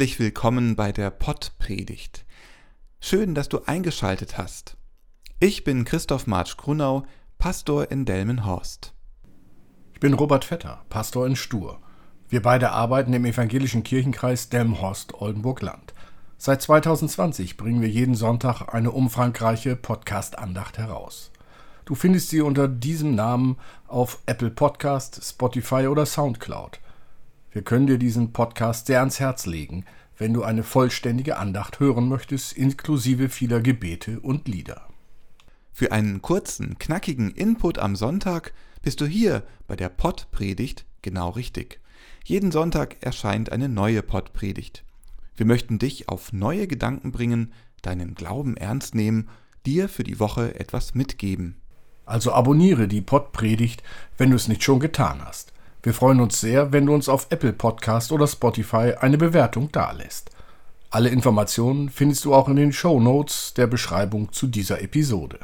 Herzlich willkommen bei der Pottpredigt. Schön, dass du eingeschaltet hast. Ich bin Christoph Marsch Grunau, Pastor in Delmenhorst. Ich bin Robert Vetter, Pastor in Stur. Wir beide arbeiten im evangelischen Kirchenkreis Delmenhorst-Oldenburg-Land. Seit 2020 bringen wir jeden Sonntag eine umfangreiche Podcast-Andacht heraus. Du findest sie unter diesem Namen auf Apple Podcast, Spotify oder Soundcloud – wir können dir diesen Podcast sehr ans Herz legen, wenn du eine vollständige Andacht hören möchtest, inklusive vieler Gebete und Lieder. Für einen kurzen, knackigen Input am Sonntag bist du hier bei der Pottpredigt genau richtig. Jeden Sonntag erscheint eine neue Pottpredigt. Wir möchten dich auf neue Gedanken bringen, deinen Glauben ernst nehmen, dir für die Woche etwas mitgeben. Also abonniere die Pottpredigt, wenn du es nicht schon getan hast. Wir freuen uns sehr, wenn du uns auf Apple Podcast oder Spotify eine Bewertung dalässt. Alle Informationen findest du auch in den Show Notes der Beschreibung zu dieser Episode.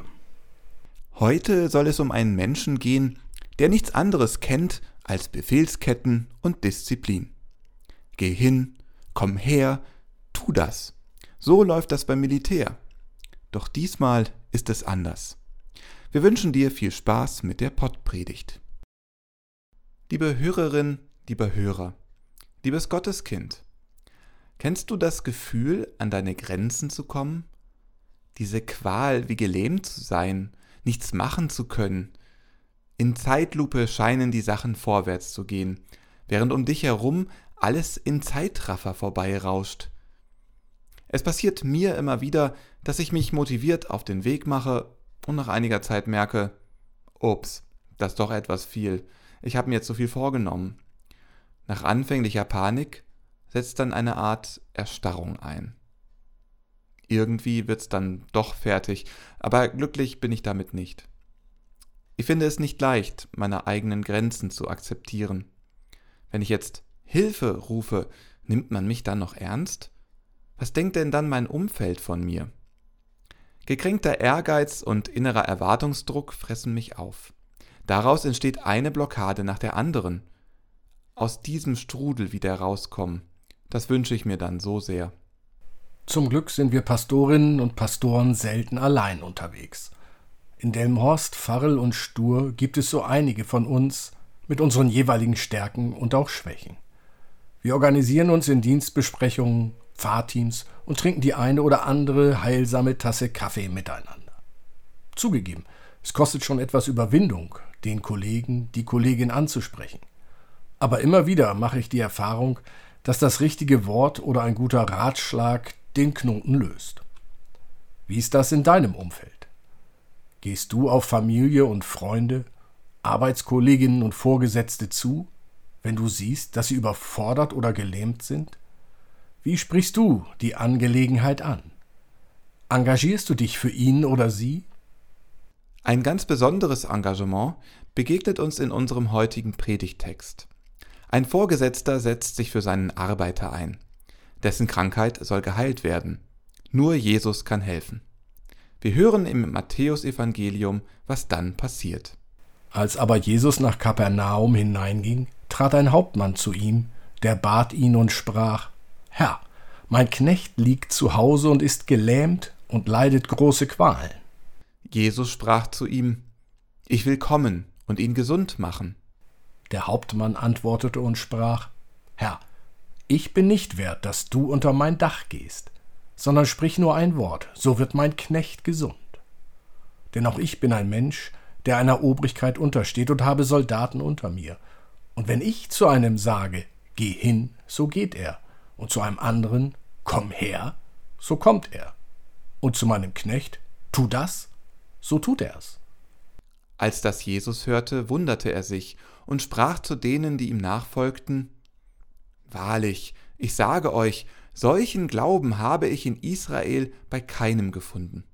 Heute soll es um einen Menschen gehen, der nichts anderes kennt als Befehlsketten und Disziplin. Geh hin, komm her, tu das. So läuft das beim Militär. Doch diesmal ist es anders. Wir wünschen dir viel Spaß mit der Pottpredigt. Liebe Hörerin, lieber Hörer, liebes Gotteskind, kennst du das Gefühl, an deine Grenzen zu kommen? Diese Qual, wie gelähmt zu sein, nichts machen zu können. In Zeitlupe scheinen die Sachen vorwärts zu gehen, während um dich herum alles in Zeitraffer vorbeirauscht. Es passiert mir immer wieder, dass ich mich motiviert auf den Weg mache und nach einiger Zeit merke, ups, das ist doch etwas viel ich habe mir so viel vorgenommen. Nach anfänglicher Panik setzt dann eine Art Erstarrung ein. Irgendwie wird's dann doch fertig, aber glücklich bin ich damit nicht. Ich finde es nicht leicht, meine eigenen Grenzen zu akzeptieren. Wenn ich jetzt Hilfe rufe, nimmt man mich dann noch ernst? Was denkt denn dann mein Umfeld von mir? Gekränkter Ehrgeiz und innerer Erwartungsdruck fressen mich auf. Daraus entsteht eine Blockade nach der anderen. Aus diesem Strudel wieder rauskommen, das wünsche ich mir dann so sehr. Zum Glück sind wir Pastorinnen und Pastoren selten allein unterwegs. In Delmhorst, Farrel und Stur gibt es so einige von uns mit unseren jeweiligen Stärken und auch Schwächen. Wir organisieren uns in Dienstbesprechungen, Fahrteams und trinken die eine oder andere heilsame Tasse Kaffee miteinander. Zugegeben, es kostet schon etwas Überwindung, den Kollegen, die Kollegin anzusprechen. Aber immer wieder mache ich die Erfahrung, dass das richtige Wort oder ein guter Ratschlag den Knoten löst. Wie ist das in deinem Umfeld? Gehst du auf Familie und Freunde, Arbeitskolleginnen und Vorgesetzte zu, wenn du siehst, dass sie überfordert oder gelähmt sind? Wie sprichst du die Angelegenheit an? Engagierst du dich für ihn oder sie? Ein ganz besonderes Engagement begegnet uns in unserem heutigen Predigtext. Ein Vorgesetzter setzt sich für seinen Arbeiter ein. Dessen Krankheit soll geheilt werden. Nur Jesus kann helfen. Wir hören im Matthäusevangelium, was dann passiert. Als aber Jesus nach Kapernaum hineinging, trat ein Hauptmann zu ihm, der bat ihn und sprach: Herr, mein Knecht liegt zu Hause und ist gelähmt und leidet große Qualen. Jesus sprach zu ihm, Ich will kommen und ihn gesund machen. Der Hauptmann antwortete und sprach, Herr, ich bin nicht wert, dass du unter mein Dach gehst, sondern sprich nur ein Wort, so wird mein Knecht gesund. Denn auch ich bin ein Mensch, der einer Obrigkeit untersteht und habe Soldaten unter mir. Und wenn ich zu einem sage, geh hin, so geht er, und zu einem anderen, komm her, so kommt er. Und zu meinem Knecht, tu das, so tut er's. Als das Jesus hörte, wunderte er sich und sprach zu denen, die ihm nachfolgten, Wahrlich, ich sage euch, solchen Glauben habe ich in Israel bei keinem gefunden.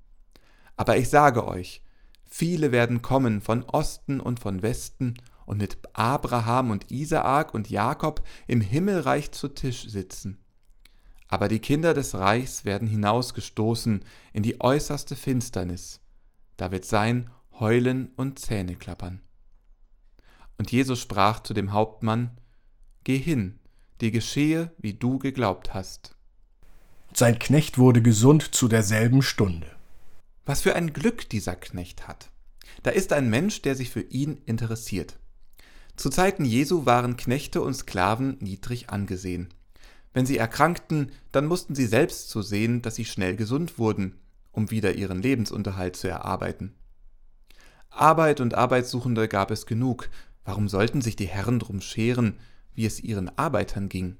Aber ich sage euch, viele werden kommen von Osten und von Westen und mit Abraham und Isaak und Jakob im Himmelreich zu Tisch sitzen. Aber die Kinder des Reichs werden hinausgestoßen in die äußerste Finsternis da wird sein Heulen und Zähneklappern. Und Jesus sprach zu dem Hauptmann, Geh hin, dir geschehe, wie du geglaubt hast. Sein Knecht wurde gesund zu derselben Stunde. Was für ein Glück dieser Knecht hat. Da ist ein Mensch, der sich für ihn interessiert. Zu Zeiten Jesu waren Knechte und Sklaven niedrig angesehen. Wenn sie erkrankten, dann mussten sie selbst zu sehen, dass sie schnell gesund wurden, um wieder ihren Lebensunterhalt zu erarbeiten. Arbeit und Arbeitssuchende gab es genug, warum sollten sich die Herren drum scheren, wie es ihren Arbeitern ging?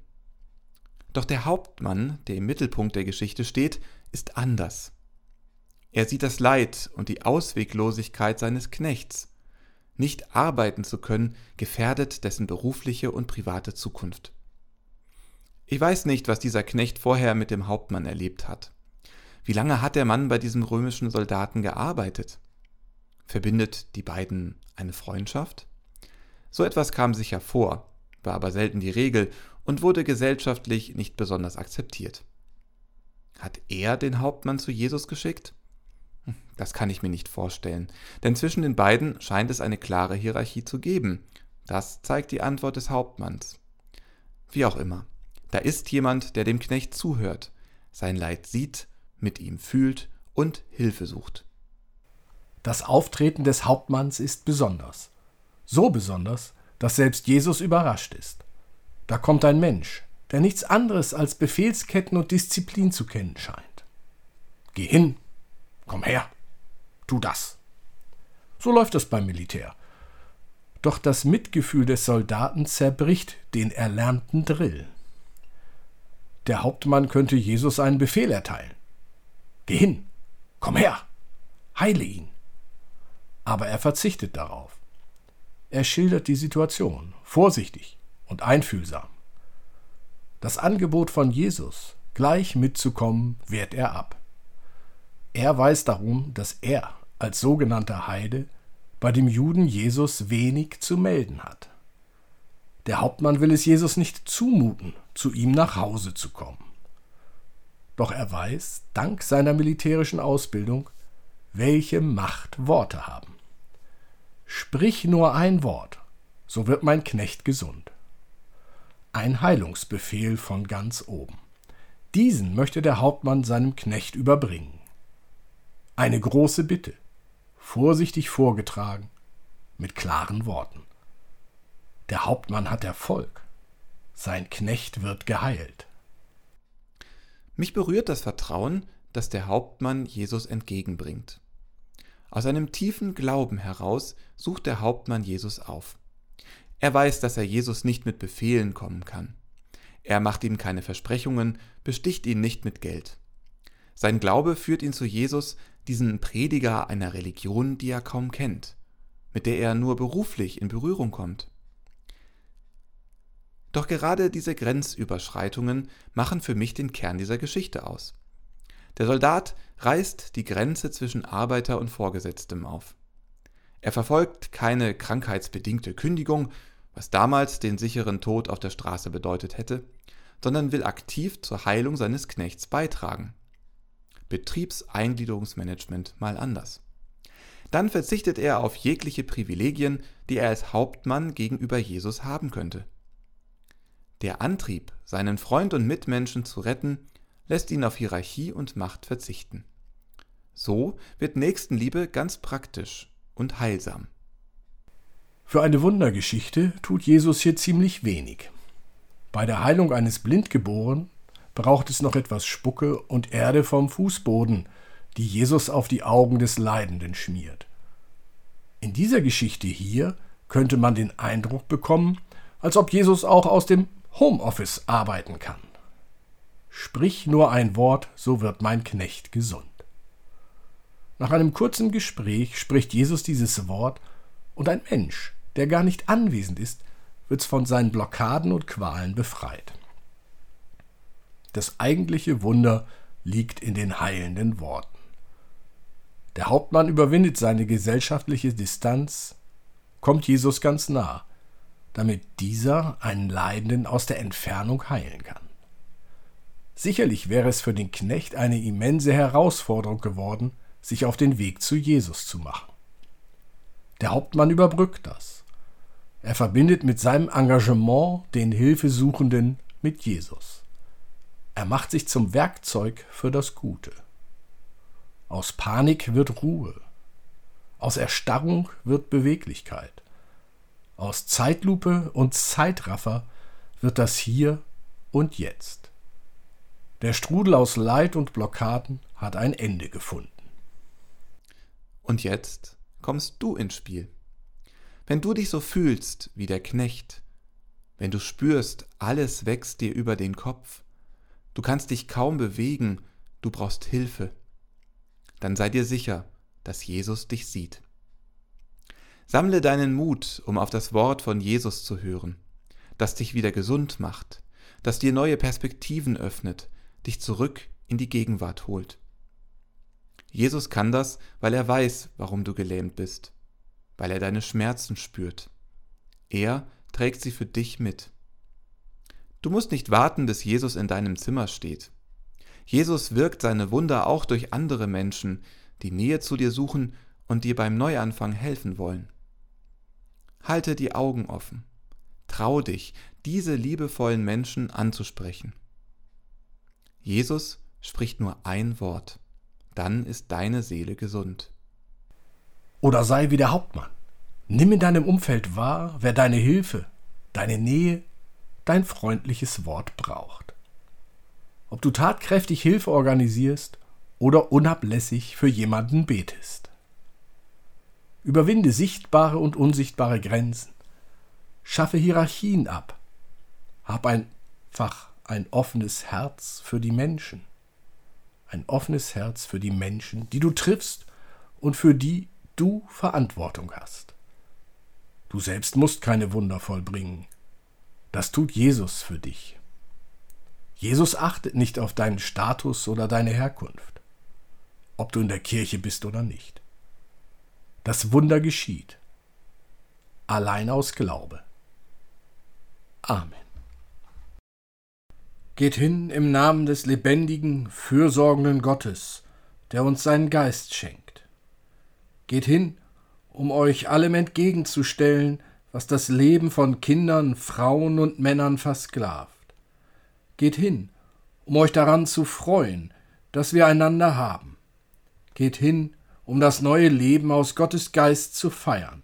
Doch der Hauptmann, der im Mittelpunkt der Geschichte steht, ist anders. Er sieht das Leid und die Ausweglosigkeit seines Knechts. Nicht arbeiten zu können, gefährdet dessen berufliche und private Zukunft. Ich weiß nicht, was dieser Knecht vorher mit dem Hauptmann erlebt hat. Wie lange hat der Mann bei diesem römischen Soldaten gearbeitet? Verbindet die beiden eine Freundschaft? So etwas kam sicher vor, war aber selten die Regel und wurde gesellschaftlich nicht besonders akzeptiert. Hat er den Hauptmann zu Jesus geschickt? Hm, das kann ich mir nicht vorstellen, denn zwischen den beiden scheint es eine klare Hierarchie zu geben. Das zeigt die Antwort des Hauptmanns. Wie auch immer. Da ist jemand, der dem Knecht zuhört, sein Leid sieht, mit ihm fühlt und Hilfe sucht. Das Auftreten des Hauptmanns ist besonders. So besonders, dass selbst Jesus überrascht ist. Da kommt ein Mensch, der nichts anderes als Befehlsketten und Disziplin zu kennen scheint. Geh hin, komm her, tu das. So läuft es beim Militär. Doch das Mitgefühl des Soldaten zerbricht den erlernten Drill. Der Hauptmann könnte Jesus einen Befehl erteilen. Geh hin, komm her, heile ihn. Aber er verzichtet darauf. Er schildert die Situation, vorsichtig und einfühlsam. Das Angebot von Jesus, gleich mitzukommen, wehrt er ab. Er weiß darum, dass er als sogenannter Heide bei dem Juden Jesus wenig zu melden hat. Der Hauptmann will es Jesus nicht zumuten, zu ihm nach Hause zu kommen. Doch er weiß, dank seiner militärischen Ausbildung, welche Macht Worte haben. Sprich nur ein Wort, so wird mein Knecht gesund. Ein Heilungsbefehl von ganz oben. Diesen möchte der Hauptmann seinem Knecht überbringen. Eine große Bitte, vorsichtig vorgetragen, mit klaren Worten. Der Hauptmann hat Erfolg. Sein Knecht wird geheilt. Mich berührt das Vertrauen, das der Hauptmann Jesus entgegenbringt. Aus einem tiefen Glauben heraus sucht der Hauptmann Jesus auf. Er weiß, dass er Jesus nicht mit Befehlen kommen kann. Er macht ihm keine Versprechungen, besticht ihn nicht mit Geld. Sein Glaube führt ihn zu Jesus, diesen Prediger einer Religion, die er kaum kennt, mit der er nur beruflich in Berührung kommt. Doch gerade diese Grenzüberschreitungen machen für mich den Kern dieser Geschichte aus. Der Soldat reißt die Grenze zwischen Arbeiter und Vorgesetztem auf. Er verfolgt keine krankheitsbedingte Kündigung, was damals den sicheren Tod auf der Straße bedeutet hätte, sondern will aktiv zur Heilung seines Knechts beitragen. Betriebseingliederungsmanagement mal anders. Dann verzichtet er auf jegliche Privilegien, die er als Hauptmann gegenüber Jesus haben könnte. Der Antrieb, seinen Freund und Mitmenschen zu retten, lässt ihn auf Hierarchie und Macht verzichten. So wird Nächstenliebe ganz praktisch und heilsam. Für eine Wundergeschichte tut Jesus hier ziemlich wenig. Bei der Heilung eines Blindgeborenen braucht es noch etwas Spucke und Erde vom Fußboden, die Jesus auf die Augen des Leidenden schmiert. In dieser Geschichte hier könnte man den Eindruck bekommen, als ob Jesus auch aus dem Homeoffice arbeiten kann. Sprich nur ein Wort, so wird mein Knecht gesund. Nach einem kurzen Gespräch spricht Jesus dieses Wort und ein Mensch, der gar nicht anwesend ist, wird von seinen Blockaden und Qualen befreit. Das eigentliche Wunder liegt in den heilenden Worten. Der Hauptmann überwindet seine gesellschaftliche Distanz, kommt Jesus ganz nah damit dieser einen Leidenden aus der Entfernung heilen kann. Sicherlich wäre es für den Knecht eine immense Herausforderung geworden, sich auf den Weg zu Jesus zu machen. Der Hauptmann überbrückt das. Er verbindet mit seinem Engagement den Hilfesuchenden mit Jesus. Er macht sich zum Werkzeug für das Gute. Aus Panik wird Ruhe. Aus Erstarrung wird Beweglichkeit. Aus Zeitlupe und Zeitraffer wird das Hier und Jetzt. Der Strudel aus Leid und Blockaden hat ein Ende gefunden. Und jetzt kommst du ins Spiel. Wenn du dich so fühlst wie der Knecht, wenn du spürst, alles wächst dir über den Kopf, du kannst dich kaum bewegen, du brauchst Hilfe, dann sei dir sicher, dass Jesus dich sieht. Sammle deinen Mut, um auf das Wort von Jesus zu hören, das dich wieder gesund macht, das dir neue Perspektiven öffnet, dich zurück in die Gegenwart holt. Jesus kann das, weil er weiß, warum du gelähmt bist, weil er deine Schmerzen spürt. Er trägt sie für dich mit. Du musst nicht warten, bis Jesus in deinem Zimmer steht. Jesus wirkt seine Wunder auch durch andere Menschen, die Nähe zu dir suchen und dir beim Neuanfang helfen wollen. Halte die Augen offen. Trau dich, diese liebevollen Menschen anzusprechen. Jesus spricht nur ein Wort, dann ist deine Seele gesund. Oder sei wie der Hauptmann. Nimm in deinem Umfeld wahr, wer deine Hilfe, deine Nähe, dein freundliches Wort braucht. Ob du tatkräftig Hilfe organisierst oder unablässig für jemanden betest. Überwinde sichtbare und unsichtbare Grenzen. Schaffe Hierarchien ab. Hab einfach ein offenes Herz für die Menschen. Ein offenes Herz für die Menschen, die du triffst und für die du Verantwortung hast. Du selbst musst keine Wunder vollbringen. Das tut Jesus für dich. Jesus achtet nicht auf deinen Status oder deine Herkunft, ob du in der Kirche bist oder nicht. Das Wunder geschieht, allein aus Glaube. Amen. Geht hin im Namen des lebendigen, fürsorgenden Gottes, der uns seinen Geist schenkt. Geht hin um euch allem entgegenzustellen, was das Leben von Kindern, Frauen und Männern versklavt. Geht hin, um euch daran zu freuen, dass wir einander haben. Geht hin, um das neue Leben aus Gottes Geist zu feiern.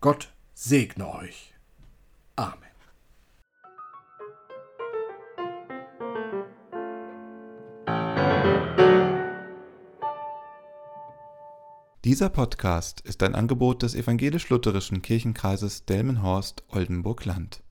Gott segne euch. Amen. Dieser Podcast ist ein Angebot des evangelisch-lutherischen Kirchenkreises Delmenhorst-Oldenburg-Land.